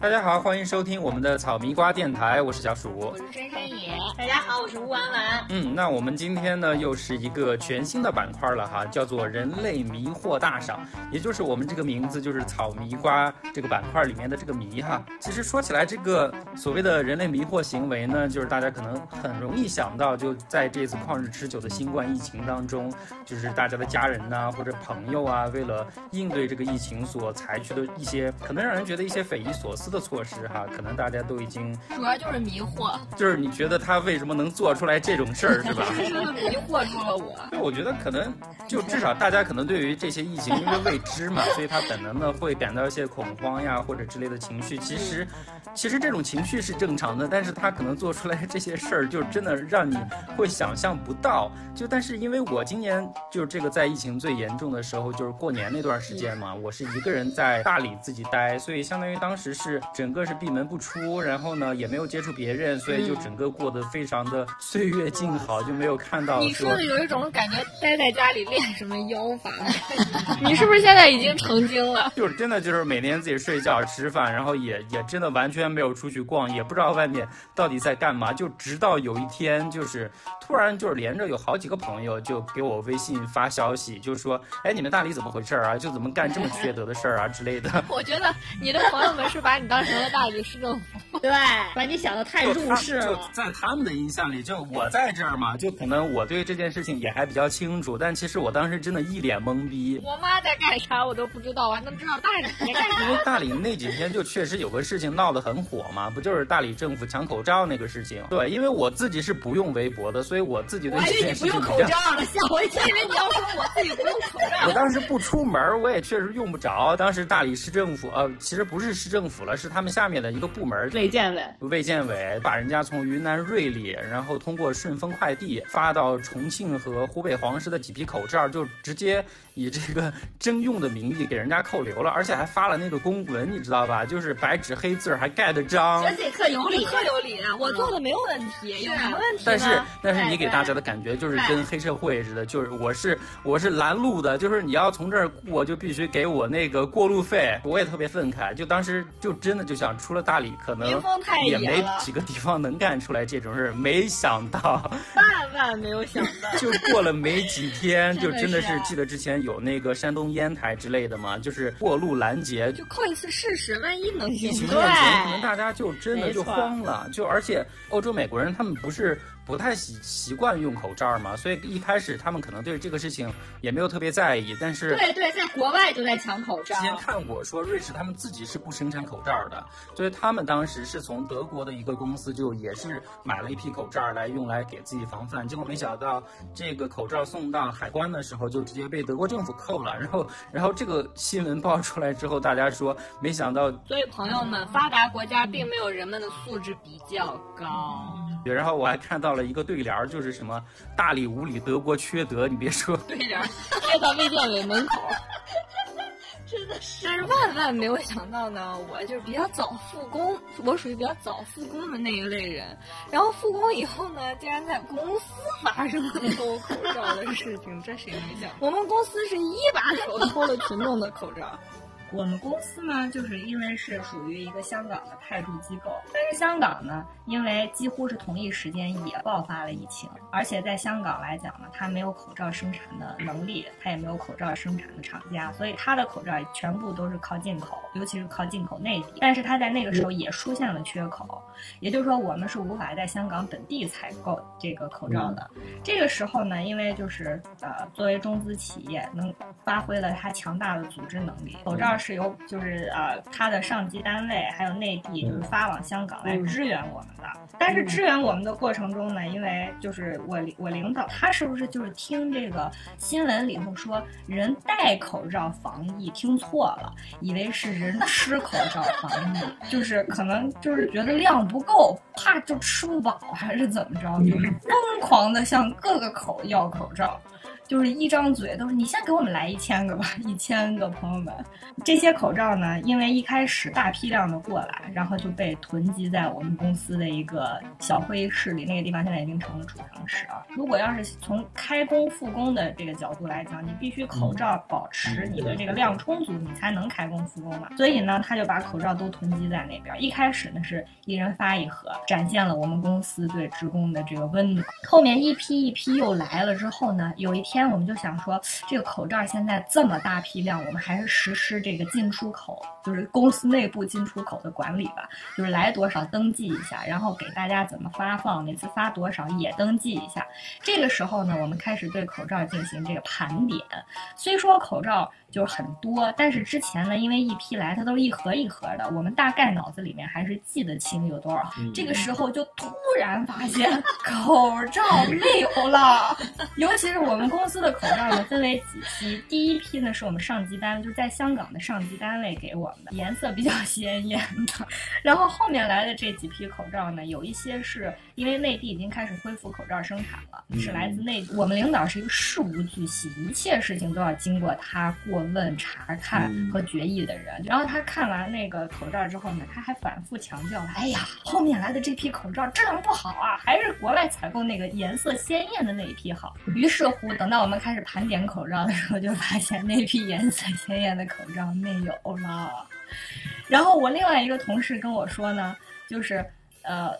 大家好，欢迎收听我们的草迷瓜电台，我是小鼠，我是深深野。大家好，我是吴婉婉。嗯，那我们今天呢又是一个全新的板块了哈，叫做人类迷惑大赏，也就是我们这个名字就是草迷瓜这个板块里面的这个迷哈。其实说起来，这个所谓的人类迷惑行为呢，就是大家可能很容易想到，就在这次旷日持久的新冠疫情当中，就是大家的家人呐或者朋友啊，为了应对这个疫情所采取的一些可能让人觉得一些匪夷所思。的措施哈，可能大家都已经主要就是迷惑，就是你觉得他为什么能做出来这种事儿是吧？迷惑住了我。对，我觉得可能就至少大家可能对于这些疫情因为未知嘛，所以他本能的会感到一些恐慌呀或者之类的情绪。其实，其实这种情绪是正常的，但是他可能做出来这些事儿就真的让你会想象不到。就但是因为我今年就是这个在疫情最严重的时候，就是过年那段时间嘛，我是一个人在大理自己待，所以相当于当时是。整个是闭门不出，然后呢也没有接触别人，所以就整个过得非常的岁月静好，就没有看到。你说的有一种感觉，待在家里练什么妖法？你是不是现在已经成精了？就是真的，就是每天自己睡觉吃饭，然后也也真的完全没有出去逛，也不知道外面到底在干嘛。就直到有一天，就是突然就是连着有好几个朋友就给我微信发消息，就说：“哎，你们大理怎么回事啊？就怎么干这么缺德的事儿啊之类的。”我觉得 你的朋友们是把你当。成了大理市政府，对，把你想的太入世了。就在他们的印象里，就我在这儿嘛，就可能我对这件事情也还比较清楚，但其实我当时真的一脸懵逼。我妈在干啥我都不知道，我还能知道大理在干啥？因为大理那几天就确实有个事情闹得很火嘛，不就是大理政府抢口罩那个事情？对，因为我自己是不用微博的，所以我自己对这件事情。不用口罩了，吓我一跳！以为你要说我自己不用口罩。我当时不出门，我也确实用不着。当时大理市政府，呃，其实不是市政府了，是。他们下面的一个部门，卫健委，卫健委把人家从云南瑞丽，然后通过顺丰快递发到重庆和湖北黄石的几批口罩，就直接以这个 征用的名义给人家扣留了，而且还发了那个公文，你知道吧？就是白纸黑字还盖的章，而且特有理，特有理。我做的没有问题，有什么问题但是，但是你给大家的感觉就是跟黑社会似的，就是我是我是拦路的，就是你要从这儿过，就必须给我那个过路费。我也特别愤慨，就当时就真的。就想出了大理，可能也没几个地方能干出来这种事儿。没想到，万万没有想到，就过了没几天，就真的是记得之前有那个山东烟台之类的嘛，就是过路拦截，就扣一次试试，万一能行。对，可能大家就真的就慌了。就而且欧洲美国人他们不是。不太习习惯用口罩嘛，所以一开始他们可能对这个事情也没有特别在意。但是对对，在国外就在抢口罩。之前看过说瑞士他们自己是不生产口罩的，所以他们当时是从德国的一个公司就也是买了一批口罩来用来给自己防范。结果没想到这个口罩送到海关的时候就直接被德国政府扣了。然后然后这个新闻爆出来之后，大家说没想到。所以朋友们，发达国家并没有人们的素质比较高。然后我还看到了一个对联儿，就是什么“大理无理，德国缺德”。你别说，对联贴到卫健委门口，真的是万万没有想到呢。我就是比较早复工，我属于比较早复工的那一类人。然后复工以后呢，竟然在公司发生了偷口罩的事情，这谁没想？我们公司是一把手偷了群众的口罩。我们公司呢，就是因为是属于一个香港的派驻机构，但是香港呢，因为几乎是同一时间也爆发了疫情，而且在香港来讲呢，它没有口罩生产的能力，它也没有口罩生产的厂家，所以它的口罩全部都是靠进口，尤其是靠进口内地。但是它在那个时候也出现了缺口，也就是说我们是无法在香港本地采购这个口罩的。这个时候呢，因为就是呃，作为中资企业，能发挥了它强大的组织能力，口罩。是由就是呃他的上级单位还有内地就是发往香港来支援我们的，但是支援我们的过程中呢，因为就是我我领导他是不是就是听这个新闻里头说人戴口罩防疫听错了，以为是人吃口罩防疫，就是可能就是觉得量不够，怕就吃不饱还是怎么着，就是疯狂的向各个口要口罩。就是一张嘴都是你先给我们来一千个吧，一千个朋友们。这些口罩呢，因为一开始大批量的过来，然后就被囤积在我们公司的一个小会议室里，那个地方现在已经成了储藏室啊。如果要是从开工复工的这个角度来讲，你必须口罩保持你的这个量充足，你才能开工复工嘛。所以呢，他就把口罩都囤积在那边。一开始呢是一人发一盒，展现了我们公司对职工的这个温暖。后面一批一批又来了之后呢，有一天我们就想说，这个口罩现在这么大批量，我们还是实施这个进出口，就是公司内部进出口的管理吧，就是来多少登记一下，然后给大家怎么发放，每次发多少也登记一下。这个时候呢，我们开始对口罩进行这个盘点。虽说口罩就是很多，但是之前呢，因为一批来，它都是一盒一盒的，我们大概脑子里面还是记得清有多少。这个时候就突然发现口罩没有了，尤其是我们公司的口罩呢，分为几批。第一批呢，是我们上级单位，就是在香港的上级单位给我们的，颜色比较鲜艳的。然后后面来的这几批口罩呢，有一些是因为内地已经开始恢复口罩生产了，是来自内地。我们领导是一个事无巨细，一切事情都要经过他过问、查看和决议的人。然后他看完那个口罩之后呢，他还反复强调了：“哎呀，后面来的这批口罩质量不好啊，还是国外采购那个颜色鲜艳的那一批好。”于是乎，等到我们开始盘点口罩的时候，就发现那批颜色鲜艳的口罩没有了。然后我另外一个同事跟我说呢，就是呃，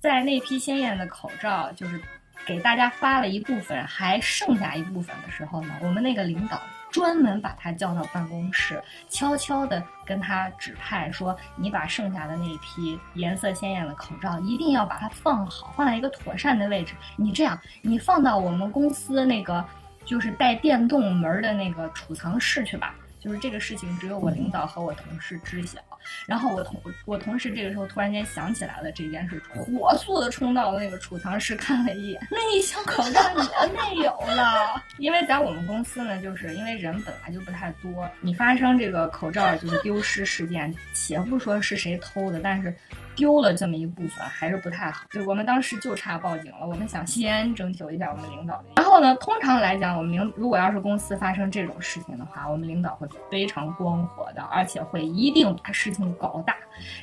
在那批鲜艳的口罩就是给大家发了一部分，还剩下一部分的时候呢，我们那个领导专门把他叫到办公室，悄悄地跟他指派说：“你把剩下的那批颜色鲜艳的口罩一定要把它放好，放在一个妥善的位置。你这样，你放到我们公司那个就是带电动门的那个储藏室去吧。”就是这个事情只有我领导和我同事知晓，然后我同我同事这个时候突然间想起来了这件事，火速的冲到了那个储藏室看了一眼，那一箱口罩也没有了。因为在我们公司呢，就是因为人本来就不太多，你发生这个口罩就是丢失事件，且不说是谁偷的，但是。丢了这么一部分还是不太好，就我们当时就差报警了。我们想先征求一下我们领导的。然后呢，通常来讲，我们领如果要是公司发生这种事情的话，我们领导会非常光火的，而且会一定把事情搞大。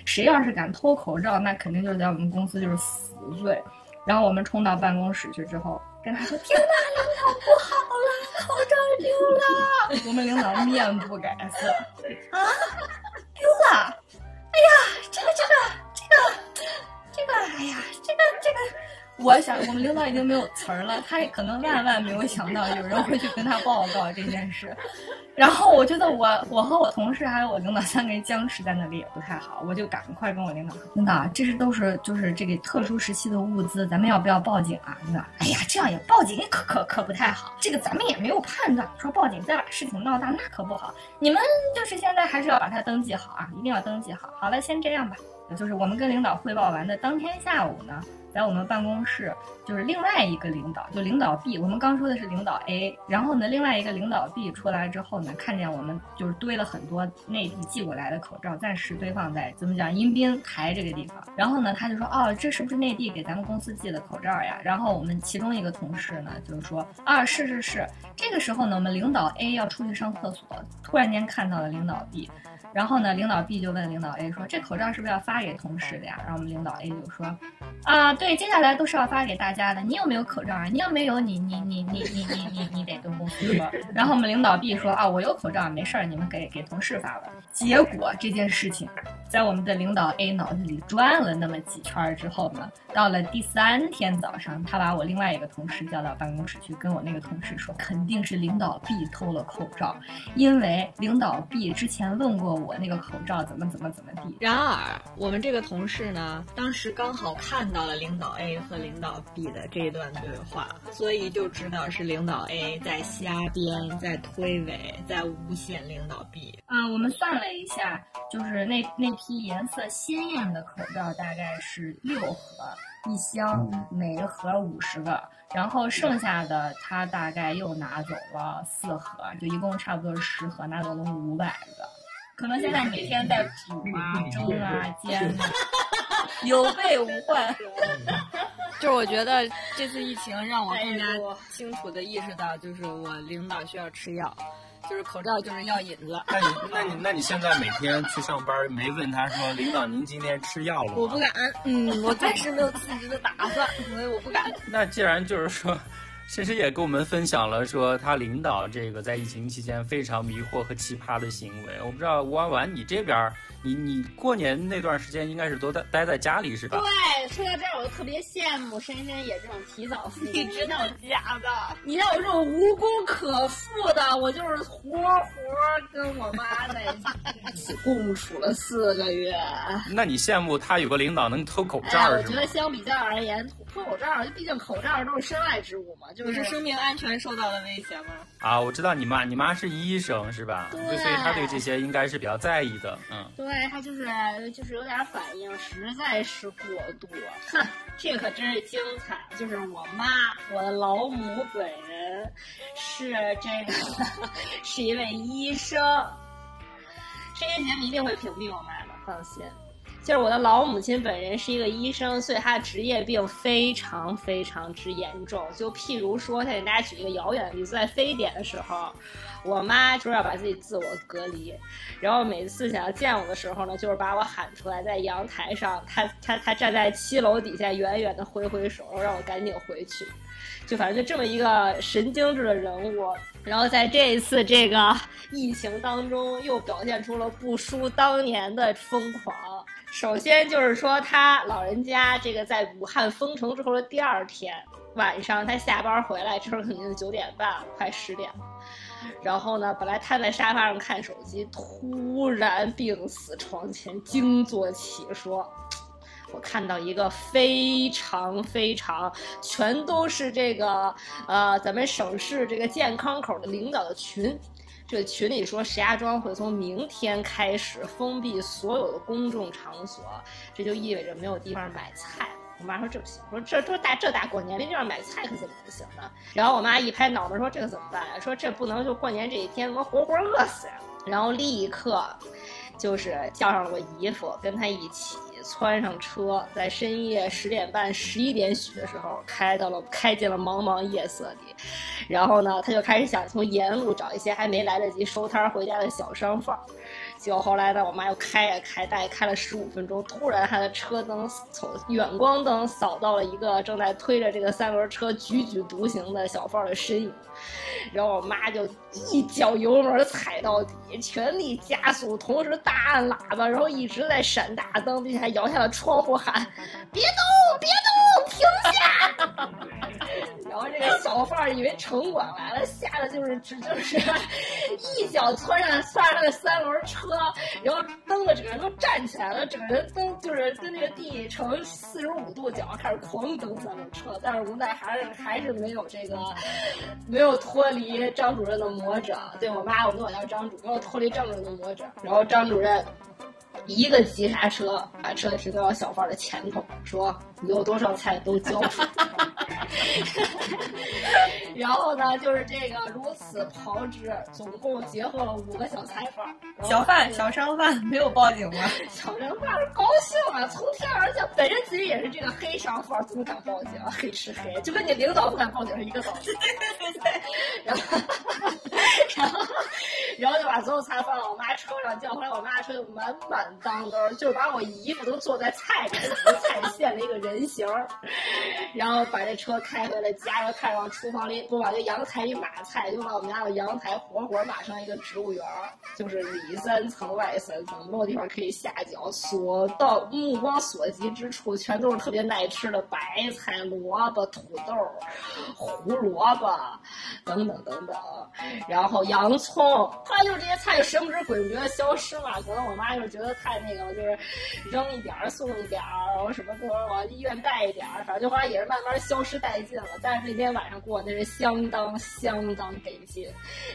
谁要是敢偷口罩，那肯定就是在我们公司就是死罪。然后我们冲到办公室去之后，跟他说：“天哪，领导不好了，口罩丢了！”我们领导面不改色，啊，丢了！哎呀，这个这个。哎呀，这个这个，我想我们领导已经没有词儿了，他也可能万万没有想到有人会去跟他报告这件事。然后我觉得我我和我同事还有我领导三个人僵持在那里也不太好，我就赶快跟我领导说：“领导，这是都是就是这个特殊时期的物资，咱们要不要报警啊？”领导，哎呀，这样也报警可可可不太好，这个咱们也没有判断，说报警再把事情闹大那可不好。你们就是现在还是要把它登记好啊，一定要登记好。好了，先这样吧。就是我们跟领导汇报完的当天下午呢，在我们办公室，就是另外一个领导，就领导 B，我们刚说的是领导 A，然后呢，另外一个领导 B 出来之后呢，看见我们就是堆了很多内地寄过来的口罩，暂时堆放在怎么讲迎宾台这个地方，然后呢，他就说，哦，这是不是内地给咱们公司寄的口罩呀？然后我们其中一个同事呢，就是说，啊，是是是。这个时候呢，我们领导 A 要出去上厕所，突然间看到了领导 B。然后呢，领导 B 就问领导 A 说：“这口罩是不是要发给同事的呀？”然后我们领导 A 就说：“啊，对，接下来都是要发给大家的。你有没有口罩啊？你要没有，你你你你你你你你得跟公司说。”然后我们领导 B 说：“啊，我有口罩，没事儿，你们给给同事发吧。”结果这件事情在我们的领导 A 脑子里转了那么几圈之后呢，到了第三天早上，他把我另外一个同事叫到办公室去，跟我那个同事说：“肯定是领导 B 偷了口罩，因为领导 B 之前问过。”我那个口罩怎么怎么怎么地？然而，我们这个同事呢，当时刚好看到了领导 A 和领导 B 的这一段对话，所以就知道是领导 A 在瞎编，在推诿，在诬陷领导 B。啊，我们算了一下，就是那那批颜色鲜艳的口罩大概是六盒一箱，每一盒五十个，然后剩下的他大概又拿走了四盒，就一共差不多是十盒，拿走了五百个。可能现在每天在煮啊、蒸啊、煎啊，有备无患。就是我觉得这次疫情让我更加清楚的意识到，就是我领导需要吃药，就是口罩就是药引子。那你那你那你现在每天去上班，没问他说领导您今天吃药了吗？我不敢，嗯，我暂时没有辞职的打算，所以我不敢。那既然就是说。其实也跟我们分享了说他领导这个在疫情期间非常迷惑和奇葩的行为。我不知道吴婉婉你这边，你你过年那段时间应该是都待待在家里是吧？对，说到这儿我就特别羡慕珊珊也这种提早复你知道假的？你让我这种无功可复的，我就是活活跟我妈在一起 共处了四个月。那你羡慕他有个领导能偷口罩？我觉得相比较而言。脱口罩，毕竟口罩都是身外之物嘛，就是生命安全受到了威胁嘛？啊，我知道你妈，你妈是医生是吧？对，所以她对这些应该是比较在意的，嗯。对，她就是就是有点反应，实在是过度。哼，这可真是精彩！就是我妈，我的老母本人是这个，是一位医生。这些节目一定会屏蔽我妈的，放心。就是我的老母亲本人是一个医生，所以她的职业病非常非常之严重。就譬如说，再给大家举一个遥远的例子，在非典的时候，我妈说要把自己自我隔离，然后每次想要见我的时候呢，就是把我喊出来，在阳台上，她她她站在七楼底下，远远的挥挥手，让我赶紧回去。就反正就这么一个神经质的人物，然后在这一次这个疫情当中，又表现出了不输当年的疯狂。首先就是说，他老人家这个在武汉封城之后的第二天晚上，他下班回来，这时候肯定九点半，快十点了。然后呢，本来瘫在沙发上看手机，突然病死床前，惊坐起说：“我看到一个非常非常全都是这个呃咱们省市这个健康口的领导的群。”这群里说，石家庄会从明天开始封闭所有的公众场所，这就意味着没有地方买菜。我妈说这不行，我说这这大这大过年没地方买菜可怎么不行呢？然后我妈一拍脑门说这可怎么办呀？说这不能就过年这一天我活活饿死呀！然后立刻就是叫上了我姨夫，跟他一起。窜上车，在深夜十点半、十一点许的时候，开到了开进了茫茫夜色里。然后呢，他就开始想从沿路找一些还没来得及收摊回家的小商贩。结果后来呢，我妈又开呀开，大概开了十五分钟，突然她的车灯从远光灯扫到了一个正在推着这个三轮车踽踽独行的小贩的身影。然后我妈就一脚油门踩到底，全力加速，同时大按喇叭，然后一直在闪大灯，并且还摇下了窗户喊：“别动，别动，停下！”然后这个小贩以为城管来了，吓得就是只就是一脚窜上窜上那三轮车，然后蹬的整个人都站起来了，整个人蹬就是跟那个地成四十五度角，开始狂蹬三轮车，但是无奈还是还是没有这个没有。脱离张主任的魔掌，对我妈，我跟我叫张主任没有，脱离张主任的魔掌，然后张主任一个急刹车，把车停到小贩的前头，说：“你有多少菜都交出来。” 然后呢，就是这个如此炮制，总共截获了五个小菜贩、小贩、小商贩，没有报警吗？小商贩高兴啊，从天而降。本身自己也是这个黑商贩，怎么敢报警？黑吃黑，就跟你领导不敢报警是一个道理。对对对。然后，然后，然后就把所有菜放到我妈车上，叫回来，我妈车就满满当当，就是把我姨夫都坐在菜里，菜现了一个人形。然后把这车开回了家，然后开往厨房里，不往这阳台里码菜，就把我们家的阳台活活码成一个植物园儿，就是里三层外三层，没有地方可以下脚，所到目光所及之处，全都是特别耐吃的白菜、萝卜、土豆、胡萝卜等等等等，然后洋葱。后来就是这些菜就神不知鬼不觉的消失了，可能我妈就是觉得太那个了，就是扔一点儿送一点儿，然后什么都往医院带一点儿，反正就后来也是慢慢消失殆尽了。但是那天晚上过那是相当相当得劲。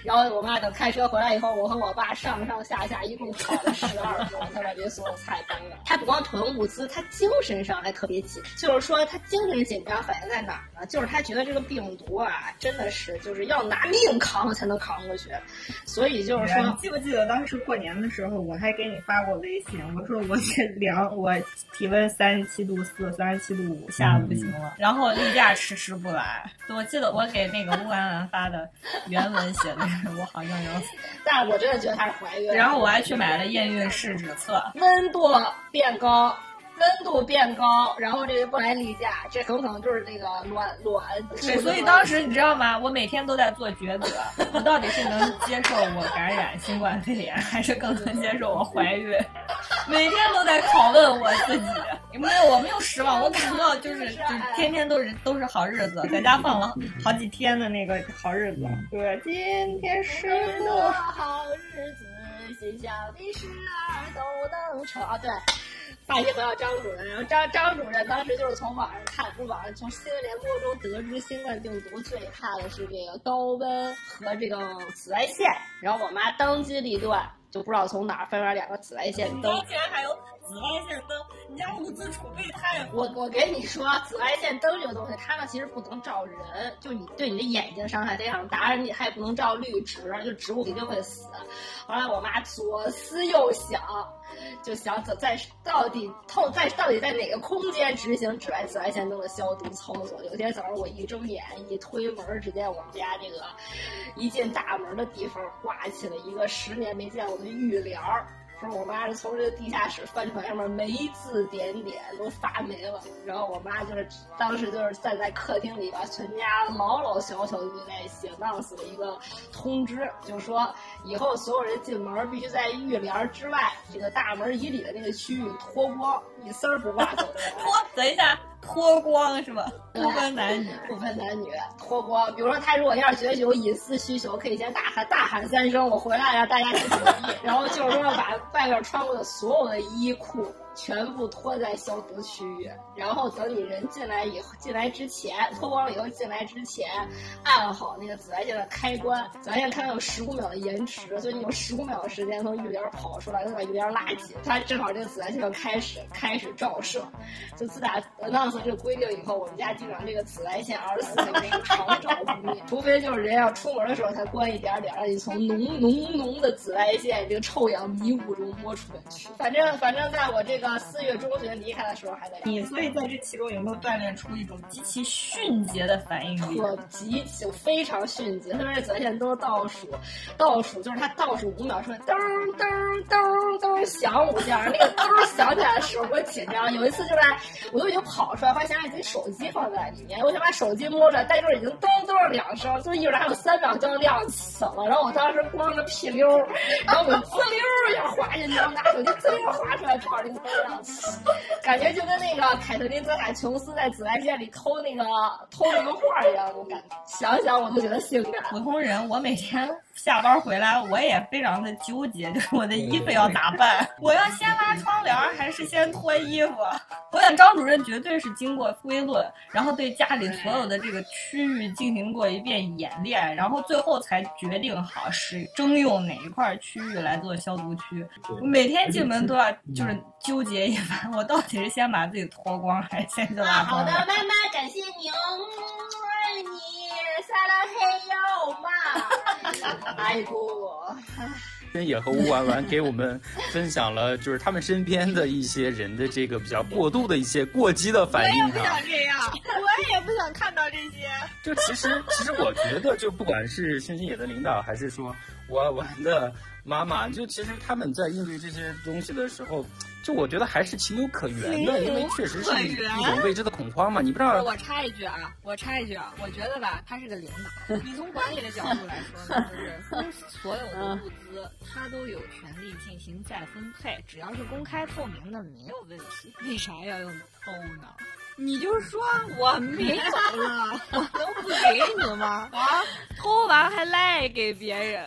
然后我妈等开车回来以后，我和我爸上上下下一共跑了十二分钟，才把这所有菜搬了。他不光囤物资，他精神上还特别紧。就是说他精神紧张反映在哪儿呢？就是他觉得这个病毒啊，真的是就是要拿命扛才能扛过去。所以就是说，记不记得当时过年的时候，我还给你发过微信，我说我这量我体温三十七度四、三十七度五，吓得不行了。然后例假迟迟不来，我记得我给那个乌兰兰发的原文写的是 我好像要死，但是我真的觉得她是怀孕。然后我还去买了验孕试纸测，温度变高。温度变高，然后这个不来例假，这很可能就是那个卵卵。对，所以当时你知道吗？我每天都在做抉择，我到底是能接受我感染新冠肺炎，还是更能接受我怀孕？每天都在拷问我自己。没有，我没有失望，我感到就是 就天天都是都是好日子，在家放了好几天的那个好日子。对，今天是个好日子，心想的事儿都能成。啊，对。话题回到张主任，然后张张主任当时就是从网上看，从网上从新闻联播中得知新冠病毒最怕的是这个高温和这个紫外线，然后我妈当机立断，就不知道从哪儿翻出来两个紫外线灯，竟然还有紫外线灯，你家物资储备太……我我跟你说，紫外线灯这个东西，它呢其实不能照人，就你对你的眼睛伤害非常大，而且还不能照绿植，就植物一定会死。后来我妈左思右想。就想在在到底透在到底在哪个空间执行紫外紫外线灯的消毒操作？有天早上我一睁眼一推门，只见我们家这个一进大门的地方挂起了一个十年没见过的浴帘儿。说我妈是从这个地下室翻出来，上面霉字点点都发霉了。然后我妈就是当时就是站在客厅里，把全家老老小小的在写当死的一个通知，就说以后所有人进门必须在浴帘之外这个大门以里的那个区域脱光，一丝儿不挂走。脱，等一下。脱光是吧？不分男女，不分男女，脱光。比如说，他如果要是觉得有隐私需求，可以先大喊大喊三声“我回来让大家注意”，然后就是说把外面穿过的所有的衣裤。全部脱在消毒区域，然后等你人进来以后，进来之前脱光了以后进来之前，按好那个紫外线的开关。紫外线开关有十五秒的延迟，所以你有十五秒的时间从浴帘跑出来，再把浴帘拉紧。它正好这个紫外线就开始开始照射。就自打 announce 这个规定以后，我们家基本上这个紫外线二十四小时长照不灭，除非就是人要出门的时候才关一点点，让你从浓浓浓的紫外线这个臭氧迷雾中摸出来去。反正反正在我这个。四月中旬离开的时候还在你，所以在这其中有没有锻炼出一种极其迅捷的反应力？我极其非常迅捷，特别是紫外线都倒数，倒数就是他倒数五秒钟，噔噔噔噔响五下，那个噔响起来的时候我紧张。有一次就在，我都已经跑出来，发现自己手机放在里面，我想把手机摸出来，但就是已经噔噔两声，就一会儿还有三秒就要亮起了。然后我当时光着屁溜，然后我滋溜一下滑进去，拿手机滋溜滑出来，正好这个灯。老师感觉就跟那个凯特琳·泽塔琼斯在紫外线里偷那个偷那个画一样，我感觉想想我都觉得性感。普通人，我每天下班回来，我也非常的纠结，就是我的衣服要咋办？我要先拉窗帘 还是先脱衣服？我想张主任绝对是经过推论，然后对家里所有的这个区域进行过一遍演练，然后最后才决定好是征用哪一块区域来做消毒区。每天进门都要就是纠结。结一番，我到底是先把自己脱光，还是先去拉好的，妈妈，感谢你哦，爱你，撒拉嘿哟妈，爱过。真野和乌丸丸给我们分享了，就是他们身边的一些人的这个比较过度的一些过激的反应。我也不想这样，我也不想看到这些。就其实，其实我觉得，就不管是星星野的领导，还是说乌丸丸的妈妈，就其实他们在应对这些东西的时候。就我觉得还是情有可原的，因为确实是一种未知的恐慌嘛。你不知道？我插一句啊，我插一句啊，我觉得吧，他是个领导。你从管理的角度来说呢，就是公司所有的物资，他都有权利进行再分配，只要是公开透明的，没有问题。为啥要用偷呢？你就说我没有了，我能不给你吗？啊，偷完还赖给别人。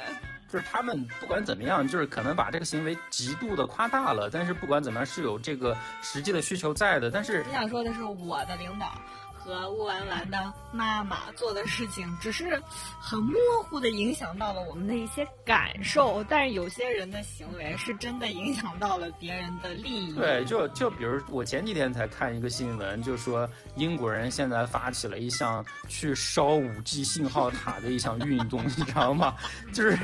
就是他们不管怎么样，就是可能把这个行为极度的夸大了，但是不管怎么样是有这个实际的需求在的。但是你想说的是我的领导。和乌丸丸的妈妈做的事情，只是很模糊的影响到了我们的一些感受，但是有些人的行为是真的影响到了别人的利益。对，就就比如我前几天才看一个新闻，就说英国人现在发起了一项去烧五 G 信号塔的一项运动，你知道吗？就是。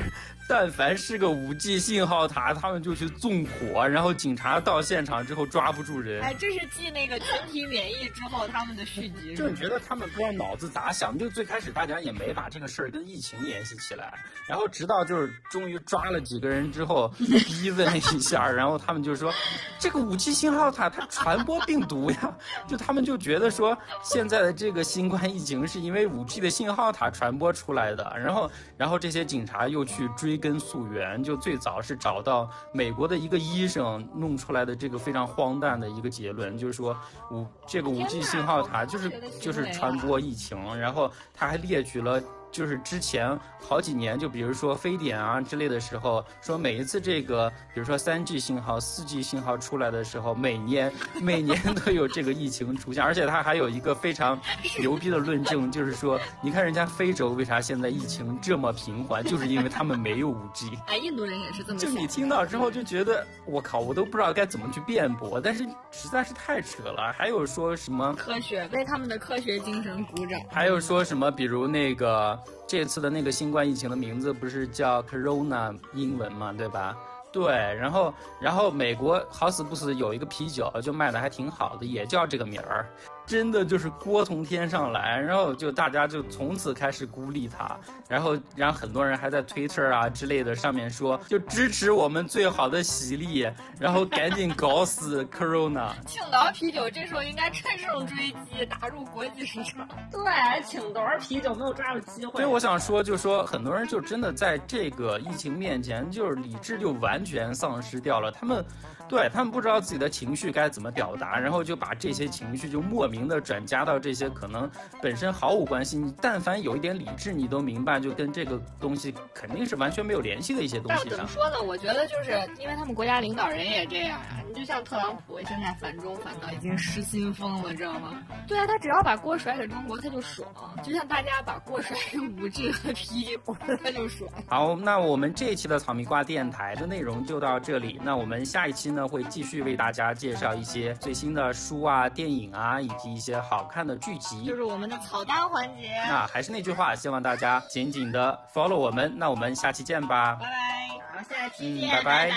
但凡是个五 G 信号塔，他们就去纵火，然后警察到现场之后抓不住人。哎，这是继那个群体免疫之后他们的续集。就觉得他们不知道脑子咋想，就最开始大家也没把这个事儿跟疫情联系起来，然后直到就是终于抓了几个人之后，逼问了一下，然后他们就说，这个五 G 信号塔它传播病毒呀，就他们就觉得说现在的这个新冠疫情是因为五 G 的信号塔传播出来的，然后然后这些警察又去追根溯源，就最早是找到美国的一个医生弄出来的这个非常荒诞的一个结论，就是说五这个五 G 信号塔就是就是传播疫情，然后他还列举了。就是之前好几年，就比如说非典啊之类的时候，说每一次这个，比如说三 G 信号、四 G 信号出来的时候，每年每年都有这个疫情出现，而且他还有一个非常牛逼的论证，就是说，你看人家非洲为啥现在疫情这么平缓，就是因为他们没有五 G。哎，印度人也是这么想。就你听到之后就觉得，我靠，我都不知道该怎么去辩驳，但是实在是太扯了。还有说什么科学为他们的科学精神鼓掌？还有说什么，比如那个。这次的那个新冠疫情的名字不是叫 Corona 英文嘛，对吧？对，然后然后美国好死不死有一个啤酒就卖的还挺好的，也叫这个名儿。真的就是锅从天上来，然后就大家就从此开始孤立他，然后然后很多人还在 Twitter 啊之类的上面说，就支持我们最好的喜力，然后赶紧搞死 Corona。青岛啤酒这时候应该乘胜追击，打入国际市场。对，青岛啤酒没有抓住机会。所以我想说，就说很多人就真的在这个疫情面前，就是理智就完全丧失掉了，他们。对他们不知道自己的情绪该怎么表达，然后就把这些情绪就莫名的转加到这些可能本身毫无关系。你但凡有一点理智，你都明白，就跟这个东西肯定是完全没有联系的一些东西上。怎么说呢？我觉得就是因为他们国家领导人也这样啊。你就像特朗普现在反中反到已经失心疯了，知道吗？对啊，他只要把锅甩给中国，他就爽。就像大家把锅甩给五 G 和 P，他就爽。好，那我们这一期的草莓瓜电台的内容就到这里。那我们下一期。呢会继续为大家介绍一些最新的书啊、电影啊，以及一些好看的剧集，就是我们的草单环节。那还是那句话，希望大家紧紧的 follow 我们。那我们下期见吧，拜拜，好，下期见，拜拜，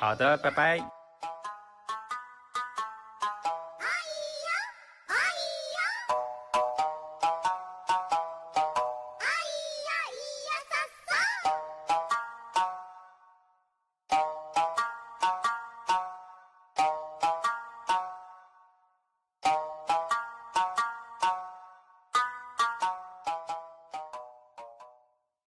好的，拜拜。